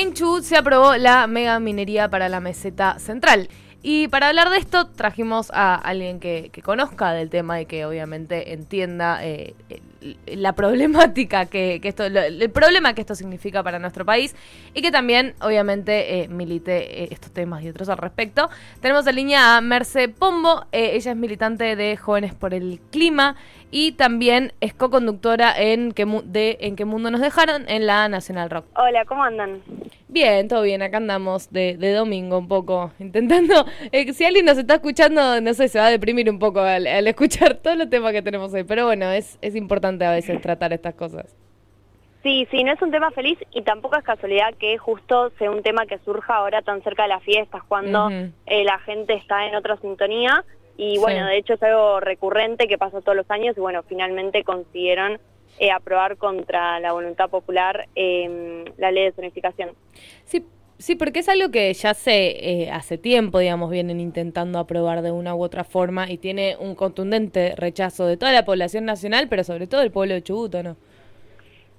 En Chubut se aprobó la mega minería para la meseta central. Y para hablar de esto trajimos a alguien que, conozca del tema y que obviamente entienda eh, la problemática que, esto, el problema que esto significa para nuestro país y que también obviamente eh, milite eh, estos temas y otros al respecto. Tenemos en línea a Merce Pombo, ella es militante de Jóvenes por el Clima y también es co-conductora en, de En qué mundo nos dejaron en la Nacional Rock. Hola, ¿cómo andan? Bien, todo bien, acá andamos de, domingo un poco, intentando, eh, si alguien nos está escuchando, no sé, se va a deprimir un poco al, escuchar todos los temas que tenemos hoy, pero bueno, es, es importante a veces tratar estas cosas. Sí, sí, no es un tema feliz y tampoco es casualidad que justo sea un tema que surja ahora tan cerca de las fiestas, cuando eh, la gente está en otra sintonía y bueno, de hecho es algo recurrente que pasa todos los años y bueno, finalmente consiguieron eh, aprobar contra la voluntad popular em, la ley de zonificación. Sí, sí, porque es algo que ya hace, eh, hace tiempo, digamos, vienen intentando aprobar de una u otra forma y tiene un contundente rechazo de toda la población nacional, pero sobre todo del pueblo de Chubut, ¿no?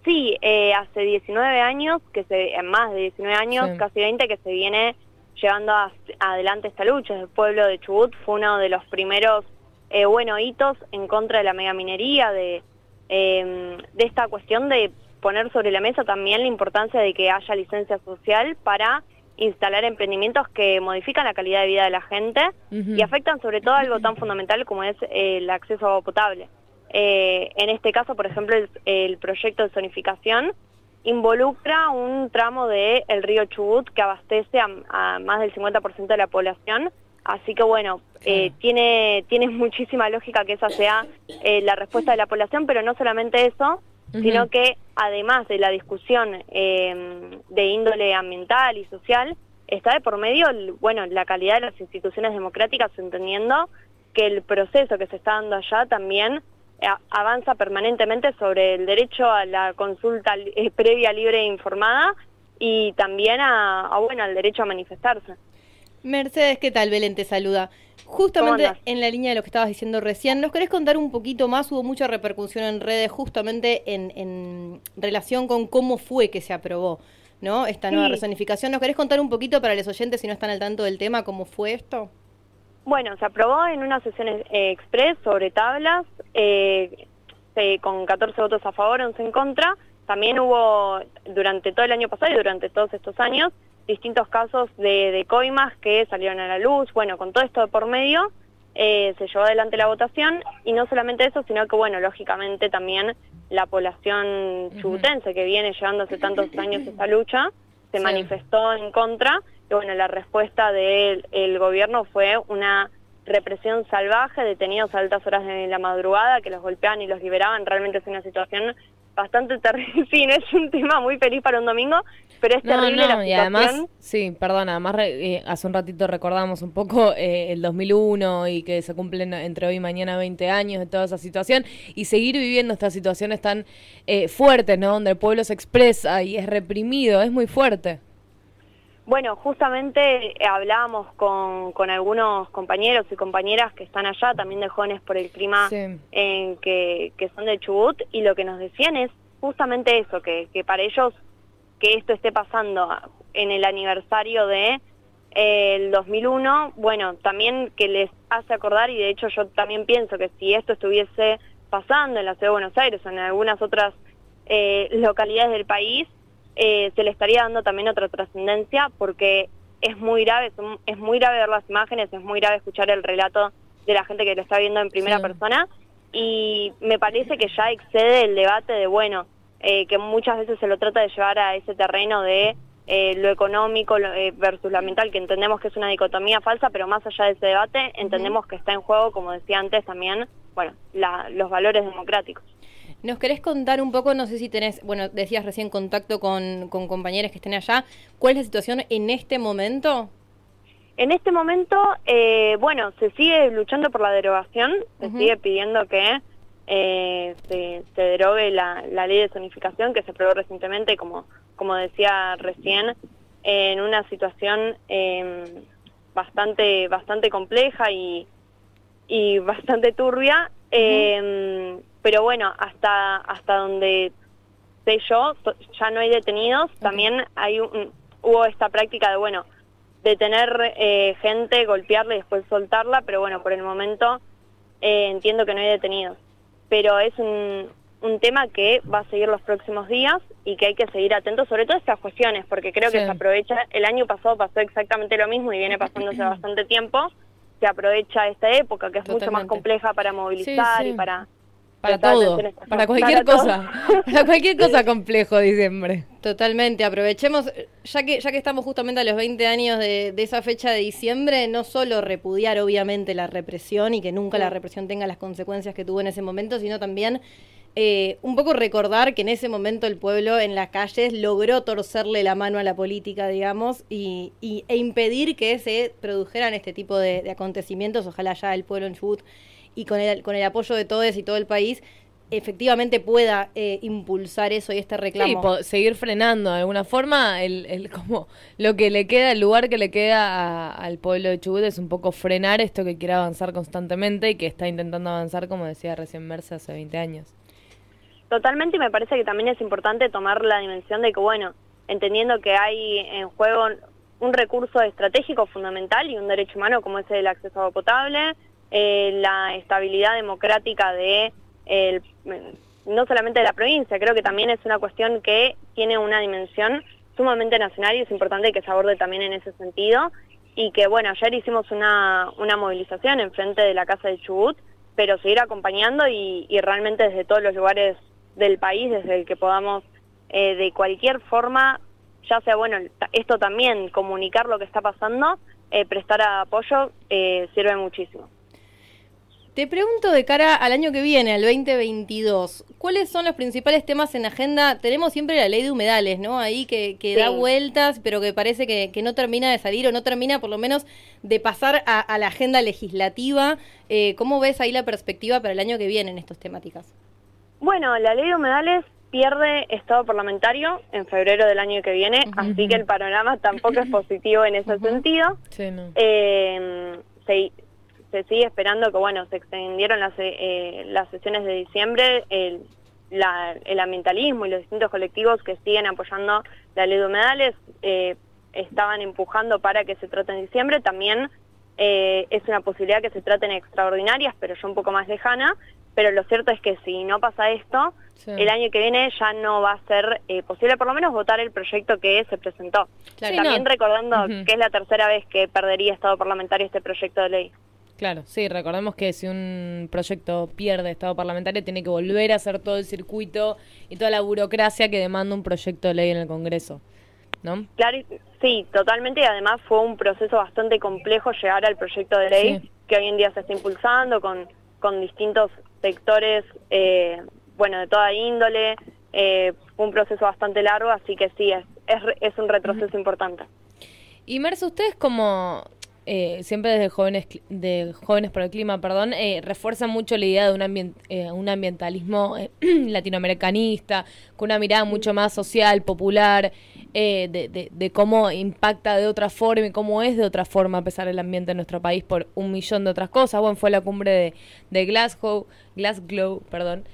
Sí, eh, hace 19 años, que se, más de 19 años, casi 20, que se viene llevando adelante esta lucha. El pueblo de Chubut fue uno de los primeros, eh, bueno, hitos en contra de la megaminería, de Em, de esta cuestión de poner sobre la mesa también la importancia de que haya licencia social para instalar emprendimientos que modifican la calidad de vida de la gente y afectan sobre todo algo tan fundamental como es el acceso a agua potable. Eh, en este caso, por ejemplo, el, proyecto de zonificación involucra un tramo del el río Chubut que abastece a, más del 50% de la población Así que bueno, eh, tiene, tiene muchísima lógica que esa sea eh, la respuesta de la población, pero no solamente eso, sino que además de la discusión eh, de índole ambiental y social, está de por medio, bueno, la calidad de las instituciones democráticas, entendiendo que el proceso que se está dando allá también avanza permanentemente sobre el derecho a la consulta previa, libre e informada y también a, bueno, al derecho a manifestarse. Mercedes, ¿qué tal? Belén te saluda. Justamente en la línea de lo que estabas diciendo recién, ¿nos querés contar un poquito más? Hubo mucha repercusión en redes justamente en, relación con cómo fue que se aprobó ¿no? esta nueva resonificación. ¿Nos querés contar un poquito para los oyentes si no están al tanto del tema cómo fue esto? Bueno, se aprobó en una sesión eh, express sobre tablas, eh, con 14 votos a favor, 11 en contra. También hubo durante todo el año pasado y durante todos estos años distintos casos de, coimas que salieron a la luz, bueno, con todo esto de por medio, eh, se llevó adelante la votación y no solamente eso, sino que, bueno, lógicamente también la población chubutense que viene llevando hace tantos años esta lucha se manifestó en contra y, bueno, la respuesta del gobierno fue una represión salvaje, detenidos a altas horas de la madrugada, que los golpeaban y los liberaban, realmente es una situación bastante terrible, sí, no es un tema muy feliz para un domingo, pero es terrible la y además, sí, perdona, además eh, hace un ratito recordamos un poco eh, el 2001 y que se cumplen entre hoy y mañana 20 años de toda esa situación y seguir viviendo estas situaciones tan eh, fuertes, ¿no? Donde el pueblo se expresa y es reprimido, es muy fuerte. Bueno, justamente hablábamos con, con, algunos compañeros y compañeras que están allá, también de jóvenes por el clima, en que, que, son de Chubut, y lo que nos decían es justamente eso, que, que para ellos que esto esté pasando en el aniversario de eh, el 2001, bueno, también que les hace acordar, y de hecho yo también pienso que si esto estuviese pasando en la ciudad de Buenos Aires o en algunas otras eh, localidades del país, eh, se le estaría dando también otra trascendencia porque es muy grave, es, muy grave ver las imágenes, es muy grave escuchar el relato de la gente que lo está viendo en primera persona y me parece que ya excede el debate de, bueno, eh, que muchas veces se lo trata de llevar a ese terreno de eh, lo económico eh, versus lo ambiental, que entendemos que es una dicotomía falsa, pero más allá de ese debate, entendemos que está en juego, como decía antes también, bueno, los valores democráticos. ¿Nos querés contar un poco, no sé si tenés, bueno, decías recién contacto con, con compañeros que estén allá, cuál es la situación en este momento? En este momento, bueno, se sigue luchando por la derogación, se sigue pidiendo que eh, se, derogue la, ley de zonificación que se aprobó recientemente, como, como decía recién, en una situación em, bastante, bastante compleja y, y bastante turbia, pero bueno, hasta, hasta donde sé yo, ya no hay detenidos, también hay hubo esta práctica de, bueno, de tener eh, gente, golpearla y después soltarla, pero bueno, por el momento eh, entiendo que no hay detenidos. Pero es un, un tema que va a seguir los próximos días y que hay que seguir atentos, sobre todo a estas cuestiones, porque creo que se aprovecha, el año pasado pasó exactamente lo mismo y viene pasándose bastante tiempo, se aprovecha esta época que es mucho más compleja para movilizar y para para todo, para cualquier cosa, para cualquier cosa complejo diciembre. Totalmente, aprovechemos, ya que, ya que estamos justamente a los 20 años de, esa fecha de diciembre, no solo repudiar obviamente la represión y que nunca la represión tenga las consecuencias que tuvo en ese momento, sino también eh, un poco recordar que en ese momento el pueblo en las calles logró torcerle la mano a la política, digamos, y, e impedir que se produjeran este tipo de, de acontecimientos, ojalá ya el pueblo en Chubut y con el, con el apoyo de todos y todo el país efectivamente pueda eh, impulsar eso y este reclamo. Sí, seguir frenando de alguna forma el, el, como lo que le queda, el lugar que le queda al pueblo de Chubut es un poco frenar esto que quiere avanzar constantemente y que está intentando avanzar, como decía recién Merce, hace 20 años. Totalmente, y me parece que también es importante tomar la dimensión de que, bueno, entendiendo que hay en juego un recurso estratégico fundamental y un derecho humano como es el acceso a agua potable, eh, la estabilidad democrática de el, no solamente de la provincia, creo que también es una cuestión que tiene una dimensión sumamente nacional y es importante que se aborde también en ese sentido y que bueno, ayer hicimos una, una movilización en frente de la Casa de Chubut, pero seguir acompañando y, realmente desde todos los lugares del país, desde el que podamos eh, de cualquier forma, ya sea bueno, esto también, comunicar lo que está pasando, eh, prestar apoyo, sirve muchísimo. Te pregunto de cara al año que viene, al 2022, ¿cuáles son los principales temas en agenda? Tenemos siempre la ley de humedales, ¿no? Ahí que, da vueltas, pero que parece que, no termina de salir o no termina por lo menos de pasar a, la agenda legislativa. Eh, ¿Cómo ves ahí la perspectiva para el año que viene en estas temáticas? Bueno, la ley de humedales pierde estado parlamentario en febrero del año que viene, así que el panorama tampoco es positivo en ese sentido. Sí, no. eh, se sigue esperando que, bueno, se extendieron las, eh, las sesiones de diciembre, el, el ambientalismo y los distintos colectivos que siguen apoyando la ley de humedales eh, estaban empujando para que se trate en diciembre. También eh, es una posibilidad que se traten extraordinarias, pero ya un poco más lejana. Pero lo cierto es que si no pasa esto, el año que viene ya no va a ser posible por lo menos votar el proyecto que se presentó. También recordando que es la tercera vez que perdería Estado parlamentario este proyecto de ley. Claro, sí, recordemos que si un proyecto pierde estado parlamentario tiene que volver a hacer todo el circuito y toda la burocracia que demanda un proyecto de ley en el Congreso, ¿no? Claro, sí, totalmente, y además fue un proceso bastante complejo llegar al proyecto de ley que hoy en día se está impulsando con, con distintos sectores, eh, bueno, de toda índole, eh, fue un proceso bastante largo, así que sí, es, es, es un retroceso importante. Y Merce, ustedes como eh, siempre desde jóvenes de jóvenes por el clima, perdón, eh, refuerzan mucho la idea de un, eh, un ambientalismo latinoamericanista, con una mirada mucho más social, popular, de, de, cómo impacta de otra forma y cómo es de otra forma a pesar del ambiente en nuestro país por un millón de otras cosas. Bueno, fue la cumbre de, de Glasgow, Glasgow, perdón.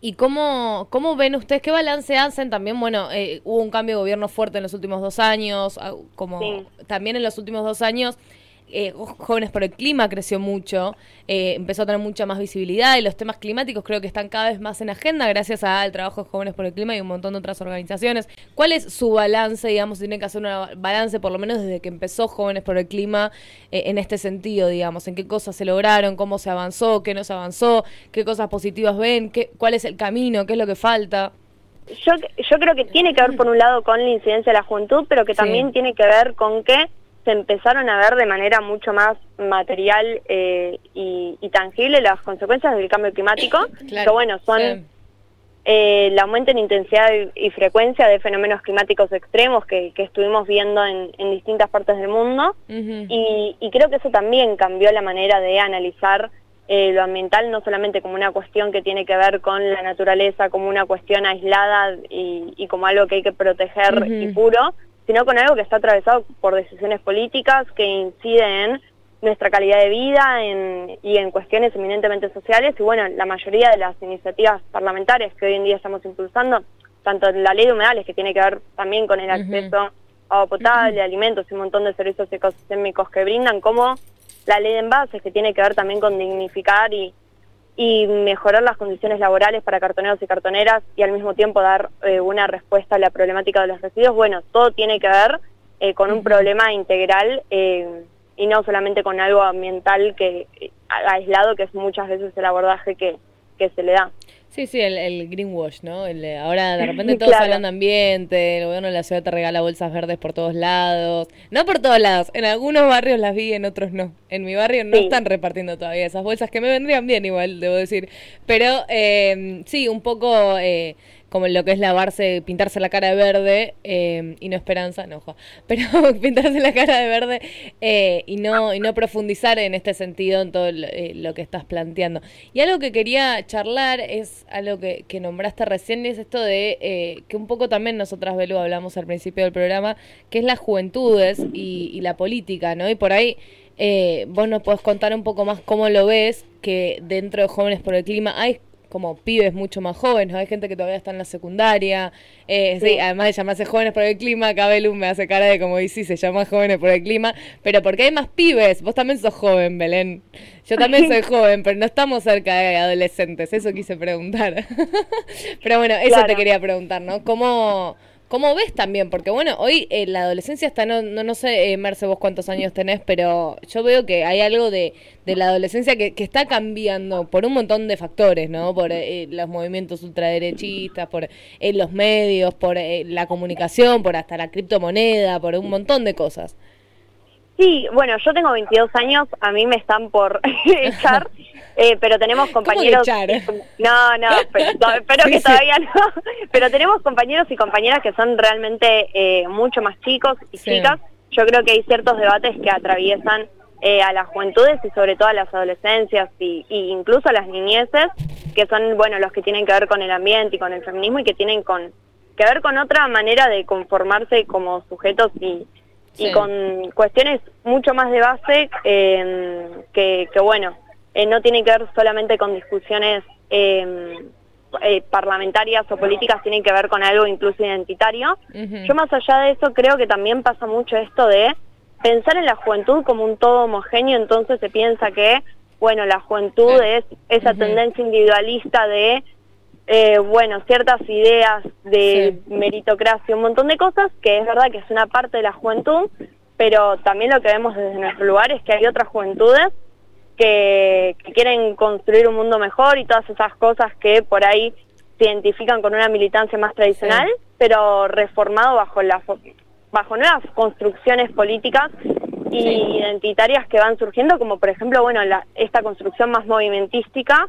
¿Y cómo, cómo ven ustedes? ¿Qué balance hacen? También, bueno, eh, hubo un cambio de gobierno fuerte en los últimos dos años, ah, como también en los últimos dos años eh, Jóvenes por el Clima creció mucho, eh, empezó a tener mucha más visibilidad y los temas climáticos creo que están cada vez más en agenda gracias al trabajo de Jóvenes por el Clima y un montón de otras organizaciones. ¿Cuál es su balance, digamos, tiene que hacer un balance por lo menos desde que empezó Jóvenes por el Clima eh, en este sentido, digamos, en qué cosas se lograron, cómo se avanzó, qué no se avanzó, qué cosas positivas ven, qué, cuál es el camino, qué es lo que falta? Yo, yo creo que tiene que ver por un lado con la incidencia de la juventud, pero que también tiene que ver con que se empezaron a ver de manera mucho más material eh, y, tangible las consecuencias del cambio climático, que bueno, son eh, el aumento en intensidad y, frecuencia de fenómenos climáticos extremos que, estuvimos viendo en, distintas partes del mundo, y, creo que eso también cambió la manera de analizar eh, lo ambiental, no solamente como una cuestión que tiene que ver con la naturaleza, como una cuestión aislada y, como algo que hay que proteger y puro, sino con algo que está atravesado por decisiones políticas que inciden en nuestra calidad de vida y en cuestiones eminentemente sociales. Y bueno, la mayoría de las iniciativas parlamentarias que hoy en día estamos impulsando tanto la ley de humedales, que tiene que ver también con el acceso a agua potable, alimentos y un montón de servicios ecosistémicos que brindan, como la ley de envases, que tiene que ver también con dignificar y, y mejorar las condiciones laborales para cartoneros y cartoneras y al mismo tiempo dar eh, una respuesta a la problemática de los residuos. Bueno, todo tiene que ver eh, con un problema integral eh, y no solamente con algo ambiental que aislado, que es muchas veces el abordaje que, que se le da. Sí, sí, el, greenwash, ¿no? ahora de repente todos hablan de ambiente, el gobierno de la ciudad te regala bolsas verdes por todos lados. No por todos lados, en algunos barrios las vi, en otros no. En mi barrio no están repartiendo todavía esas bolsas, que me vendrían bien igual, debo decir. Pero eh, sí, un poco... Eh, como lo que es lavarse, pintarse la cara de verde eh, y no esperanza, no, pero pintarse la cara de verde eh, y no y no profundizar en este sentido en todo eh, lo, que estás planteando. Y algo que quería charlar es algo que, nombraste recién, y es esto de que un poco también nosotras, Belu, hablamos al principio del programa, que es las juventudes y, y la política, ¿no? Y por ahí... vos nos podés contar un poco más cómo lo ves, que dentro de Jóvenes por el Clima hay como pibes mucho más jóvenes, hay gente que todavía está en la secundaria, eh, sí. además de llamarse jóvenes por el clima, Cabelum me hace cara de como dice, se llama jóvenes por el clima, pero porque hay más pibes, vos también sos joven, Belén, yo también soy joven, pero no estamos cerca de adolescentes, eso quise preguntar, pero bueno, eso te quería preguntar, ¿no? ¿Cómo, ¿Cómo ves también? Porque bueno, hoy eh, la adolescencia está, no, no, no sé, eh, Merce, vos cuántos años tenés, pero yo veo que hay algo de, de la adolescencia que, que, está cambiando por un montón de factores, ¿no? Por eh, los movimientos ultraderechistas, por los medios, por la comunicación, por hasta la criptomoneda, por un montón de cosas. Sí, bueno, yo tengo 22 años, a mí me están por echar, eh, pero tenemos compañeros... No, no, pero, espero que todavía no. Pero tenemos compañeros y compañeras que son realmente eh, mucho más chicos y chicas. Yo creo que hay ciertos debates que atraviesan eh, a las juventudes y sobre todo a las adolescencias y, y, incluso a las niñeces, que son, bueno, los que tienen que ver con el ambiente y con el feminismo y que tienen con que ver con otra manera de conformarse como sujetos y y con cuestiones mucho más de base eh, que, que, bueno, eh, no tienen que ver solamente con discusiones em, eh, parlamentarias o políticas, tienen que ver con algo incluso identitario. Yo más allá de eso creo que también pasa mucho esto de pensar en la juventud como un todo homogéneo, entonces se piensa que, bueno, la juventud es esa tendencia individualista de eh, bueno, ciertas ideas de meritocracia, un montón de cosas, que es verdad que es una parte de la juventud, pero también lo que vemos desde nuestro lugar es que hay otras juventudes que, quieren construir un mundo mejor y todas esas cosas que por ahí se identifican con una militancia más tradicional, pero reformado bajo, la, bajo nuevas construcciones políticas y identitarias que van surgiendo, como por ejemplo, bueno, la, esta construcción más movimentística,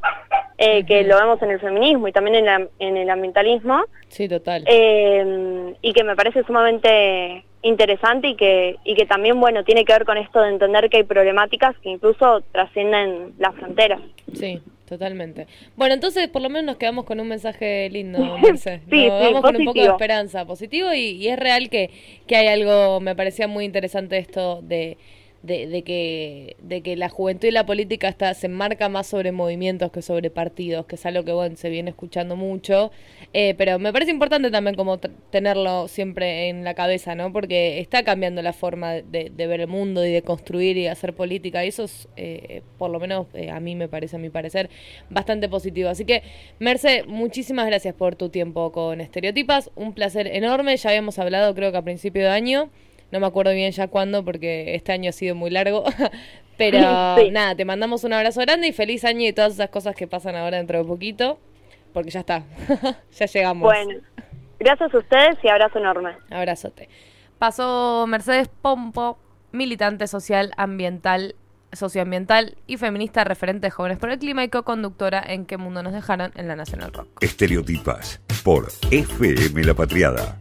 eh, que lo vemos en el feminismo y también en, en el ambientalismo. Sí, total. Eh, y que me parece sumamente interesante y que, y que también, bueno, tiene que ver con esto de entender que hay problemáticas que incluso trascienden las fronteras. Sí, totalmente. Bueno, entonces por lo menos nos quedamos con un mensaje lindo, Merce. sí, vamos con un poco de esperanza, positivo y, y es real que, que hay algo, me parecía muy interesante esto de de, de, que, de que la juventud y la política está, se enmarca más sobre movimientos que sobre partidos, que es algo que bueno, se viene escuchando mucho, eh, pero me parece importante también como tenerlo siempre en la cabeza, ¿no? Porque está cambiando la forma de, ver el mundo y de construir y hacer política, y eso es, eh, por lo menos eh, a mí me parece, a mi parecer, bastante positivo. Así que, Merce, muchísimas gracias por tu tiempo con Estereotipas, un placer enorme, ya habíamos hablado creo que a principio de año. No me acuerdo bien ya cuándo porque este año ha sido muy largo. Pero nada, te mandamos un abrazo grande y feliz año y todas esas cosas que pasan ahora dentro de poquito. Porque ya está, ya llegamos. Bueno, gracias a ustedes y abrazo enorme. Abrazote. Pasó Mercedes Pompo, militante social, ambiental, socioambiental y feminista referente de Jóvenes por el Clima y co-conductora en Qué Mundo Nos Dejaron en la Nacional Rock. Estereotipas por FM La Patriada.